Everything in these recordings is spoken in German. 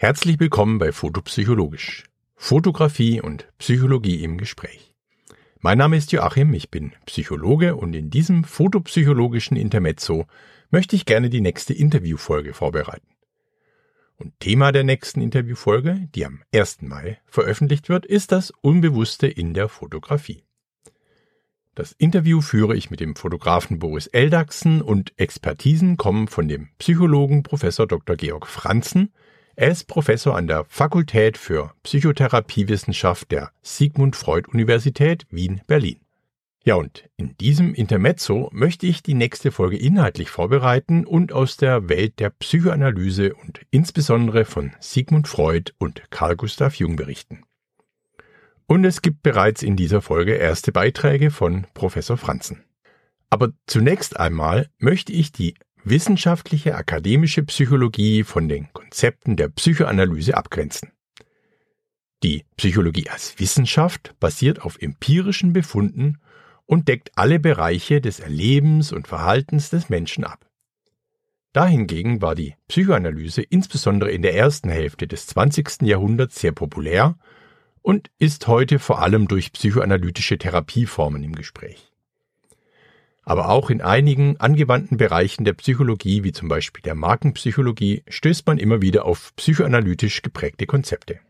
Herzlich willkommen bei Fotopsychologisch. Fotografie und Psychologie im Gespräch. Mein Name ist Joachim, ich bin Psychologe und in diesem fotopsychologischen Intermezzo möchte ich gerne die nächste Interviewfolge vorbereiten. Und Thema der nächsten Interviewfolge, die am 1. Mai veröffentlicht wird, ist das Unbewusste in der Fotografie. Das Interview führe ich mit dem Fotografen Boris Eldachsen und Expertisen kommen von dem Psychologen Professor Dr. Georg Franzen, er ist Professor an der Fakultät für Psychotherapiewissenschaft der Sigmund Freud Universität Wien-Berlin. Ja, und in diesem Intermezzo möchte ich die nächste Folge inhaltlich vorbereiten und aus der Welt der Psychoanalyse und insbesondere von Sigmund Freud und Carl Gustav Jung berichten. Und es gibt bereits in dieser Folge erste Beiträge von Professor Franzen. Aber zunächst einmal möchte ich die wissenschaftliche akademische Psychologie von den Konzepten der Psychoanalyse abgrenzen. Die Psychologie als Wissenschaft basiert auf empirischen Befunden und deckt alle Bereiche des Erlebens und Verhaltens des Menschen ab. Dahingegen war die Psychoanalyse insbesondere in der ersten Hälfte des 20. Jahrhunderts sehr populär und ist heute vor allem durch psychoanalytische Therapieformen im Gespräch aber auch in einigen angewandten Bereichen der Psychologie, wie zum Beispiel der Markenpsychologie, stößt man immer wieder auf psychoanalytisch geprägte Konzepte.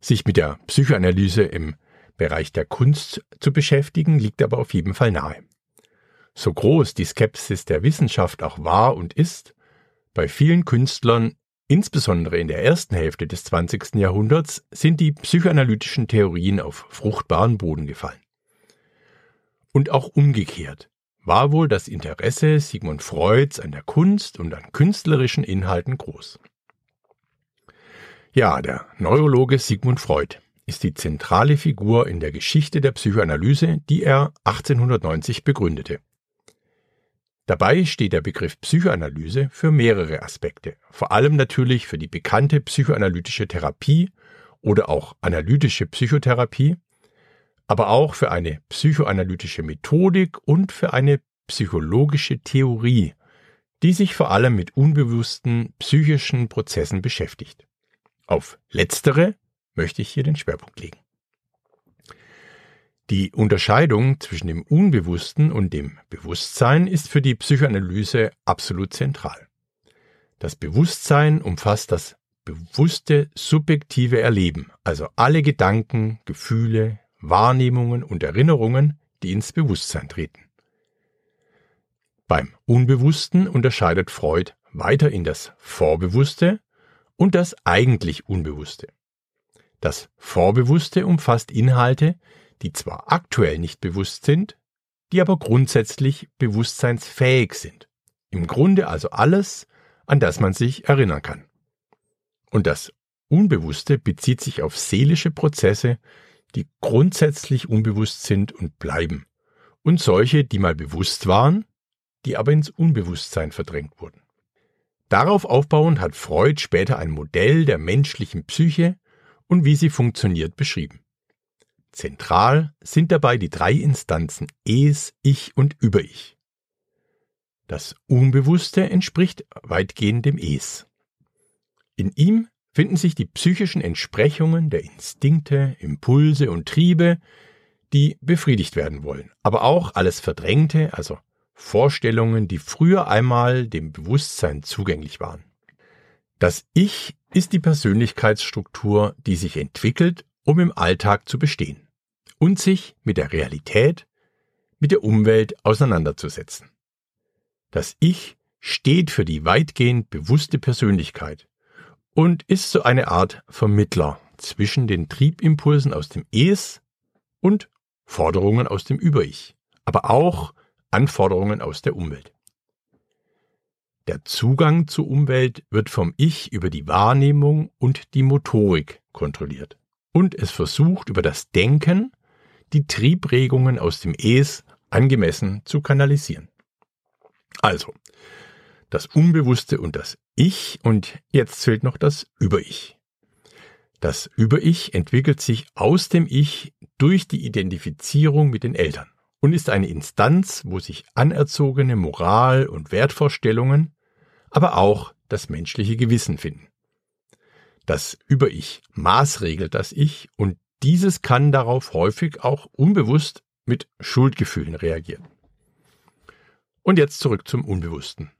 Sich mit der Psychoanalyse im Bereich der Kunst zu beschäftigen, liegt aber auf jeden Fall nahe. So groß die Skepsis der Wissenschaft auch war und ist, bei vielen Künstlern, insbesondere in der ersten Hälfte des 20. Jahrhunderts, sind die psychoanalytischen Theorien auf fruchtbaren Boden gefallen. Und auch umgekehrt war wohl das Interesse Sigmund Freuds an der Kunst und an künstlerischen Inhalten groß. Ja, der Neurologe Sigmund Freud ist die zentrale Figur in der Geschichte der Psychoanalyse, die er 1890 begründete. Dabei steht der Begriff Psychoanalyse für mehrere Aspekte, vor allem natürlich für die bekannte psychoanalytische Therapie oder auch analytische Psychotherapie, aber auch für eine psychoanalytische Methodik und für eine psychologische Theorie, die sich vor allem mit unbewussten psychischen Prozessen beschäftigt. Auf letztere möchte ich hier den Schwerpunkt legen. Die Unterscheidung zwischen dem Unbewussten und dem Bewusstsein ist für die Psychoanalyse absolut zentral. Das Bewusstsein umfasst das bewusste subjektive Erleben, also alle Gedanken, Gefühle, Wahrnehmungen und Erinnerungen, die ins Bewusstsein treten. Beim Unbewussten unterscheidet Freud weiter in das Vorbewusste und das eigentlich Unbewusste. Das Vorbewusste umfasst Inhalte, die zwar aktuell nicht bewusst sind, die aber grundsätzlich bewusstseinsfähig sind. Im Grunde also alles, an das man sich erinnern kann. Und das Unbewusste bezieht sich auf seelische Prozesse, die grundsätzlich unbewusst sind und bleiben, und solche, die mal bewusst waren, die aber ins Unbewusstsein verdrängt wurden. Darauf aufbauend hat Freud später ein Modell der menschlichen Psyche und wie sie funktioniert beschrieben. Zentral sind dabei die drei Instanzen Es, Ich und Über-Ich. Das Unbewusste entspricht weitgehend dem Es. In ihm finden sich die psychischen Entsprechungen der Instinkte, Impulse und Triebe, die befriedigt werden wollen, aber auch alles Verdrängte, also Vorstellungen, die früher einmal dem Bewusstsein zugänglich waren. Das Ich ist die Persönlichkeitsstruktur, die sich entwickelt, um im Alltag zu bestehen und sich mit der Realität, mit der Umwelt auseinanderzusetzen. Das Ich steht für die weitgehend bewusste Persönlichkeit, und ist so eine Art Vermittler zwischen den Triebimpulsen aus dem Es und Forderungen aus dem Über-Ich, aber auch Anforderungen aus der Umwelt. Der Zugang zur Umwelt wird vom Ich über die Wahrnehmung und die Motorik kontrolliert. Und es versucht über das Denken die Triebregungen aus dem Es angemessen zu kanalisieren. Also, das Unbewusste und das Ich und jetzt zählt noch das Über-Ich. Das Über-Ich entwickelt sich aus dem Ich durch die Identifizierung mit den Eltern und ist eine Instanz, wo sich anerzogene Moral- und Wertvorstellungen, aber auch das menschliche Gewissen finden. Das Über-Ich maßregelt das Ich und dieses kann darauf häufig auch unbewusst mit Schuldgefühlen reagieren. Und jetzt zurück zum Unbewussten.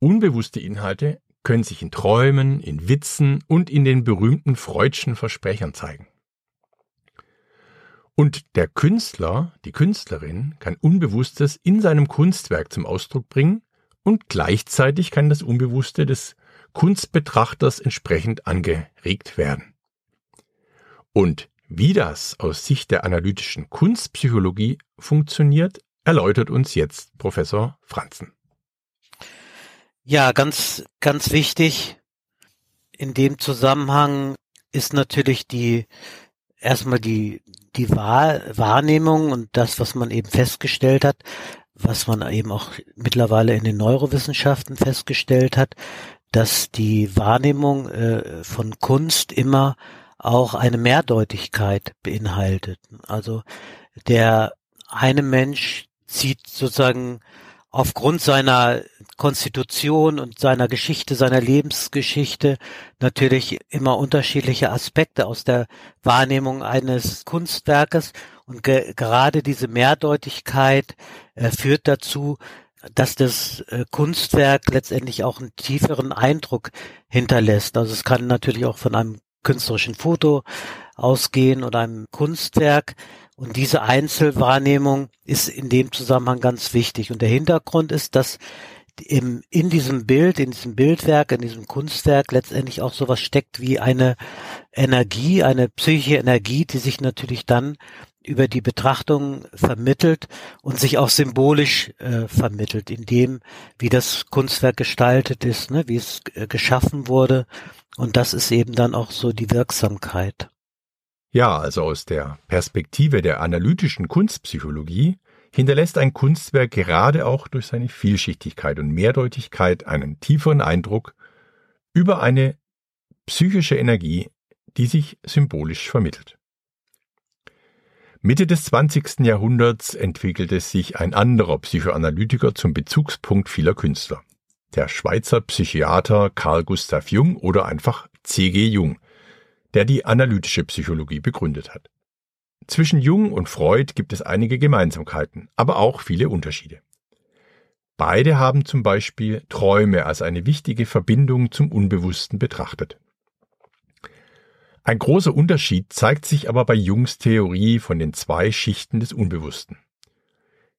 Unbewusste Inhalte können sich in Träumen, in Witzen und in den berühmten Freudschen Versprechern zeigen. Und der Künstler, die Künstlerin, kann Unbewusstes in seinem Kunstwerk zum Ausdruck bringen und gleichzeitig kann das Unbewusste des Kunstbetrachters entsprechend angeregt werden. Und wie das aus Sicht der analytischen Kunstpsychologie funktioniert, erläutert uns jetzt Professor Franzen. Ja, ganz, ganz wichtig in dem Zusammenhang ist natürlich die erstmal die, die Wahr, Wahrnehmung und das, was man eben festgestellt hat, was man eben auch mittlerweile in den Neurowissenschaften festgestellt hat, dass die Wahrnehmung äh, von Kunst immer auch eine Mehrdeutigkeit beinhaltet. Also der eine Mensch zieht sozusagen aufgrund seiner Konstitution und seiner Geschichte, seiner Lebensgeschichte natürlich immer unterschiedliche Aspekte aus der Wahrnehmung eines Kunstwerkes und ge gerade diese Mehrdeutigkeit äh, führt dazu, dass das äh, Kunstwerk letztendlich auch einen tieferen Eindruck hinterlässt. Also es kann natürlich auch von einem künstlerischen Foto ausgehen oder einem Kunstwerk. Und diese Einzelwahrnehmung ist in dem Zusammenhang ganz wichtig. Und der Hintergrund ist, dass im, in diesem Bild, in diesem Bildwerk, in diesem Kunstwerk letztendlich auch sowas steckt wie eine Energie, eine psychische Energie, die sich natürlich dann über die Betrachtung vermittelt und sich auch symbolisch äh, vermittelt, in dem, wie das Kunstwerk gestaltet ist, ne, wie es äh, geschaffen wurde. Und das ist eben dann auch so die Wirksamkeit. Ja, also aus der Perspektive der analytischen Kunstpsychologie hinterlässt ein Kunstwerk gerade auch durch seine Vielschichtigkeit und Mehrdeutigkeit einen tieferen Eindruck über eine psychische Energie, die sich symbolisch vermittelt. Mitte des 20. Jahrhunderts entwickelte sich ein anderer Psychoanalytiker zum Bezugspunkt vieler Künstler. Der Schweizer Psychiater Carl Gustav Jung oder einfach C.G. Jung, der die analytische Psychologie begründet hat. Zwischen Jung und Freud gibt es einige Gemeinsamkeiten, aber auch viele Unterschiede. Beide haben zum Beispiel Träume als eine wichtige Verbindung zum Unbewussten betrachtet. Ein großer Unterschied zeigt sich aber bei Jungs Theorie von den zwei Schichten des Unbewussten.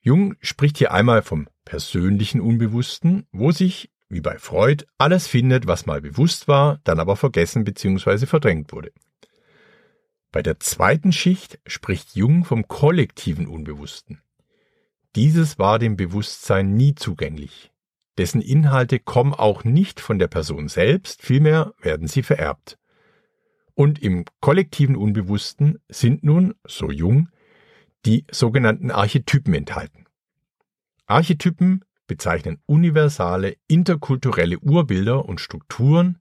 Jung spricht hier einmal vom persönlichen Unbewussten, wo sich wie bei Freud, alles findet, was mal bewusst war, dann aber vergessen bzw. verdrängt wurde. Bei der zweiten Schicht spricht Jung vom kollektiven Unbewussten. Dieses war dem Bewusstsein nie zugänglich. Dessen Inhalte kommen auch nicht von der Person selbst, vielmehr werden sie vererbt. Und im kollektiven Unbewussten sind nun, so Jung, die sogenannten Archetypen enthalten. Archetypen bezeichnen universale interkulturelle Urbilder und Strukturen,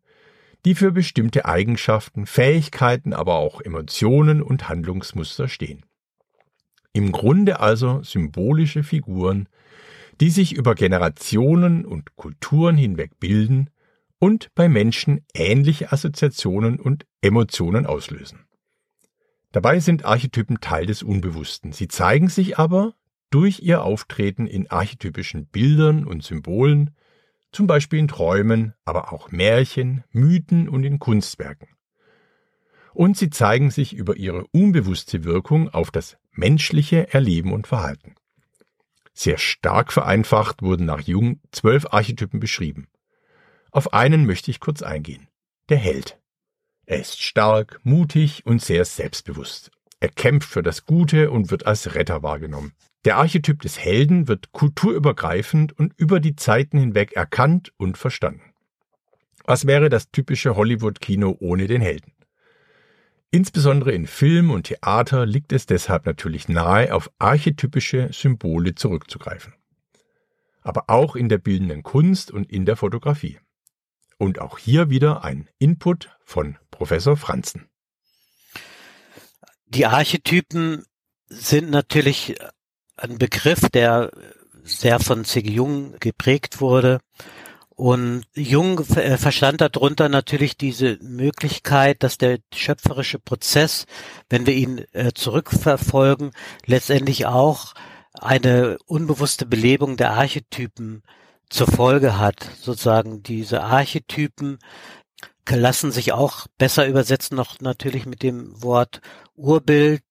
die für bestimmte Eigenschaften, Fähigkeiten, aber auch Emotionen und Handlungsmuster stehen. Im Grunde also symbolische Figuren, die sich über Generationen und Kulturen hinweg bilden und bei Menschen ähnliche Assoziationen und Emotionen auslösen. Dabei sind Archetypen Teil des Unbewussten. Sie zeigen sich aber durch ihr Auftreten in archetypischen Bildern und Symbolen, zum Beispiel in Träumen, aber auch Märchen, Mythen und in Kunstwerken. Und sie zeigen sich über ihre unbewusste Wirkung auf das menschliche Erleben und Verhalten. Sehr stark vereinfacht wurden nach Jung zwölf Archetypen beschrieben. Auf einen möchte ich kurz eingehen. Der Held. Er ist stark, mutig und sehr selbstbewusst. Er kämpft für das Gute und wird als Retter wahrgenommen. Der Archetyp des Helden wird kulturübergreifend und über die Zeiten hinweg erkannt und verstanden. Was wäre das typische Hollywood-Kino ohne den Helden? Insbesondere in Film und Theater liegt es deshalb natürlich nahe, auf archetypische Symbole zurückzugreifen. Aber auch in der bildenden Kunst und in der Fotografie. Und auch hier wieder ein Input von Professor Franzen. Die Archetypen sind natürlich ein Begriff, der sehr von C.G. Jung geprägt wurde Und Jung äh, verstand darunter natürlich diese Möglichkeit, dass der schöpferische Prozess, wenn wir ihn äh, zurückverfolgen, letztendlich auch eine unbewusste Belebung der Archetypen zur Folge hat. Sozusagen diese Archetypen lassen sich auch besser übersetzen noch natürlich mit dem Wort Urbild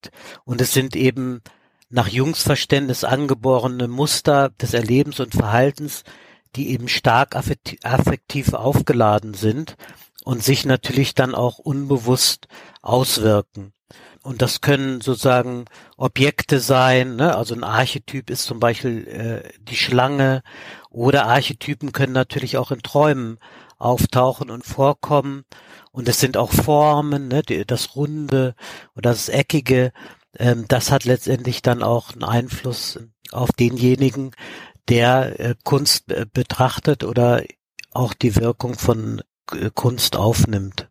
und es sind eben nach Jungs Verständnis angeborene Muster des Erlebens und Verhaltens, die eben stark affektiv aufgeladen sind und sich natürlich dann auch unbewusst auswirken. Und das können sozusagen Objekte sein, ne? also ein Archetyp ist zum Beispiel äh, die Schlange oder Archetypen können natürlich auch in Träumen auftauchen und vorkommen. Und es sind auch Formen, ne? das Runde oder das Eckige, ähm, das hat letztendlich dann auch einen Einfluss auf denjenigen, der äh, Kunst äh, betrachtet oder auch die Wirkung von äh, Kunst aufnimmt.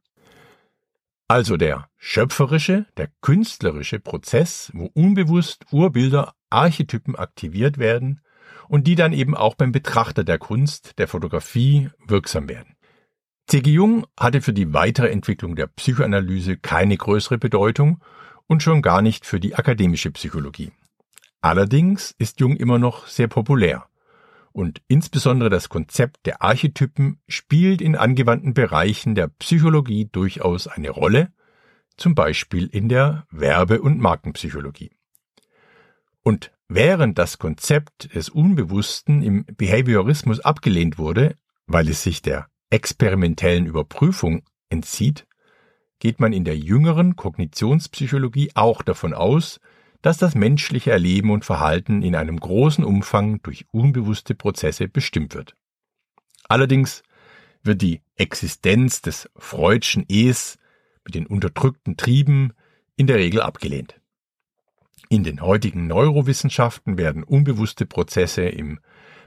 Also der schöpferische, der künstlerische Prozess, wo unbewusst Urbilder, Archetypen aktiviert werden und die dann eben auch beim Betrachter der Kunst, der Fotografie wirksam werden. C.G. Jung hatte für die weitere Entwicklung der Psychoanalyse keine größere Bedeutung und schon gar nicht für die akademische Psychologie. Allerdings ist Jung immer noch sehr populär. Und insbesondere das Konzept der Archetypen spielt in angewandten Bereichen der Psychologie durchaus eine Rolle, zum Beispiel in der Werbe- und Markenpsychologie. Und während das Konzept des Unbewussten im Behaviorismus abgelehnt wurde, weil es sich der experimentellen Überprüfung entzieht, geht man in der jüngeren Kognitionspsychologie auch davon aus, dass das menschliche Erleben und Verhalten in einem großen Umfang durch unbewusste Prozesse bestimmt wird. Allerdings wird die Existenz des Freudschen Es mit den unterdrückten Trieben in der Regel abgelehnt. In den heutigen Neurowissenschaften werden unbewusste Prozesse im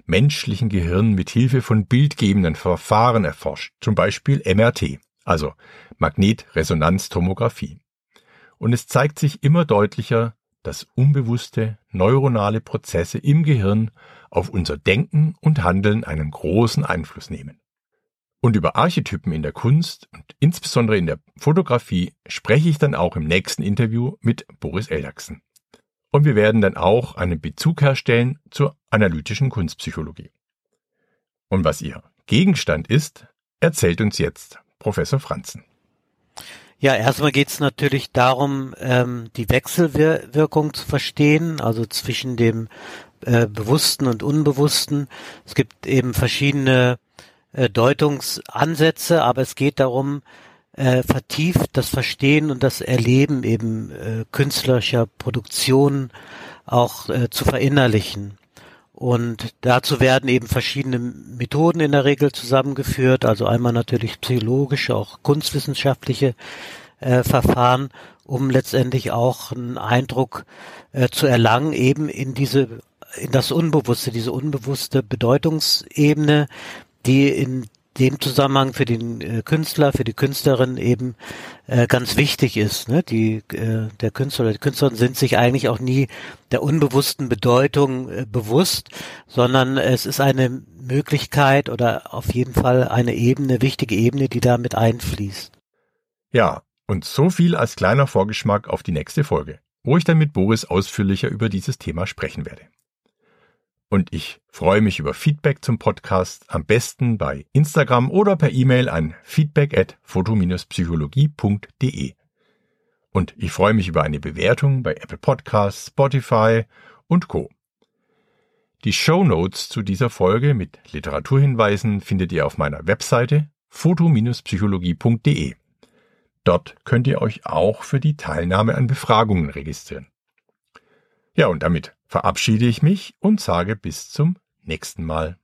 menschlichen Gehirn mit Hilfe von bildgebenden Verfahren erforscht, zum Beispiel MRT, also Magnetresonanztomographie. Und es zeigt sich immer deutlicher, dass unbewusste neuronale Prozesse im Gehirn auf unser Denken und Handeln einen großen Einfluss nehmen. Und über Archetypen in der Kunst und insbesondere in der Fotografie spreche ich dann auch im nächsten Interview mit Boris Eldachsen. Und wir werden dann auch einen Bezug herstellen zur analytischen Kunstpsychologie. Und was ihr Gegenstand ist, erzählt uns jetzt Professor Franzen. Ja, erstmal geht es natürlich darum, ähm, die Wechselwirkung zu verstehen, also zwischen dem äh, Bewussten und Unbewussten. Es gibt eben verschiedene äh, Deutungsansätze, aber es geht darum, äh, vertieft das Verstehen und das Erleben eben äh, künstlerischer Produktionen auch äh, zu verinnerlichen. Und dazu werden eben verschiedene Methoden in der Regel zusammengeführt, also einmal natürlich psychologische, auch kunstwissenschaftliche äh, Verfahren, um letztendlich auch einen Eindruck äh, zu erlangen, eben in diese, in das Unbewusste, diese unbewusste Bedeutungsebene, die in dem Zusammenhang für den äh, Künstler, für die Künstlerin eben äh, ganz wichtig ist. Ne? Die, äh, der Künstler oder die Künstlerin sind sich eigentlich auch nie der unbewussten Bedeutung äh, bewusst, sondern es ist eine Möglichkeit oder auf jeden Fall eine Ebene, wichtige Ebene, die da mit einfließt. Ja, und so viel als kleiner Vorgeschmack auf die nächste Folge, wo ich dann mit Boris ausführlicher über dieses Thema sprechen werde. Und ich freue mich über Feedback zum Podcast am besten bei Instagram oder per E-Mail an feedback at foto-psychologie.de. Und ich freue mich über eine Bewertung bei Apple Podcasts, Spotify und Co. Die Show Notes zu dieser Folge mit Literaturhinweisen findet ihr auf meiner Webseite foto-psychologie.de. Dort könnt ihr euch auch für die Teilnahme an Befragungen registrieren. Ja, und damit verabschiede ich mich und sage bis zum nächsten Mal.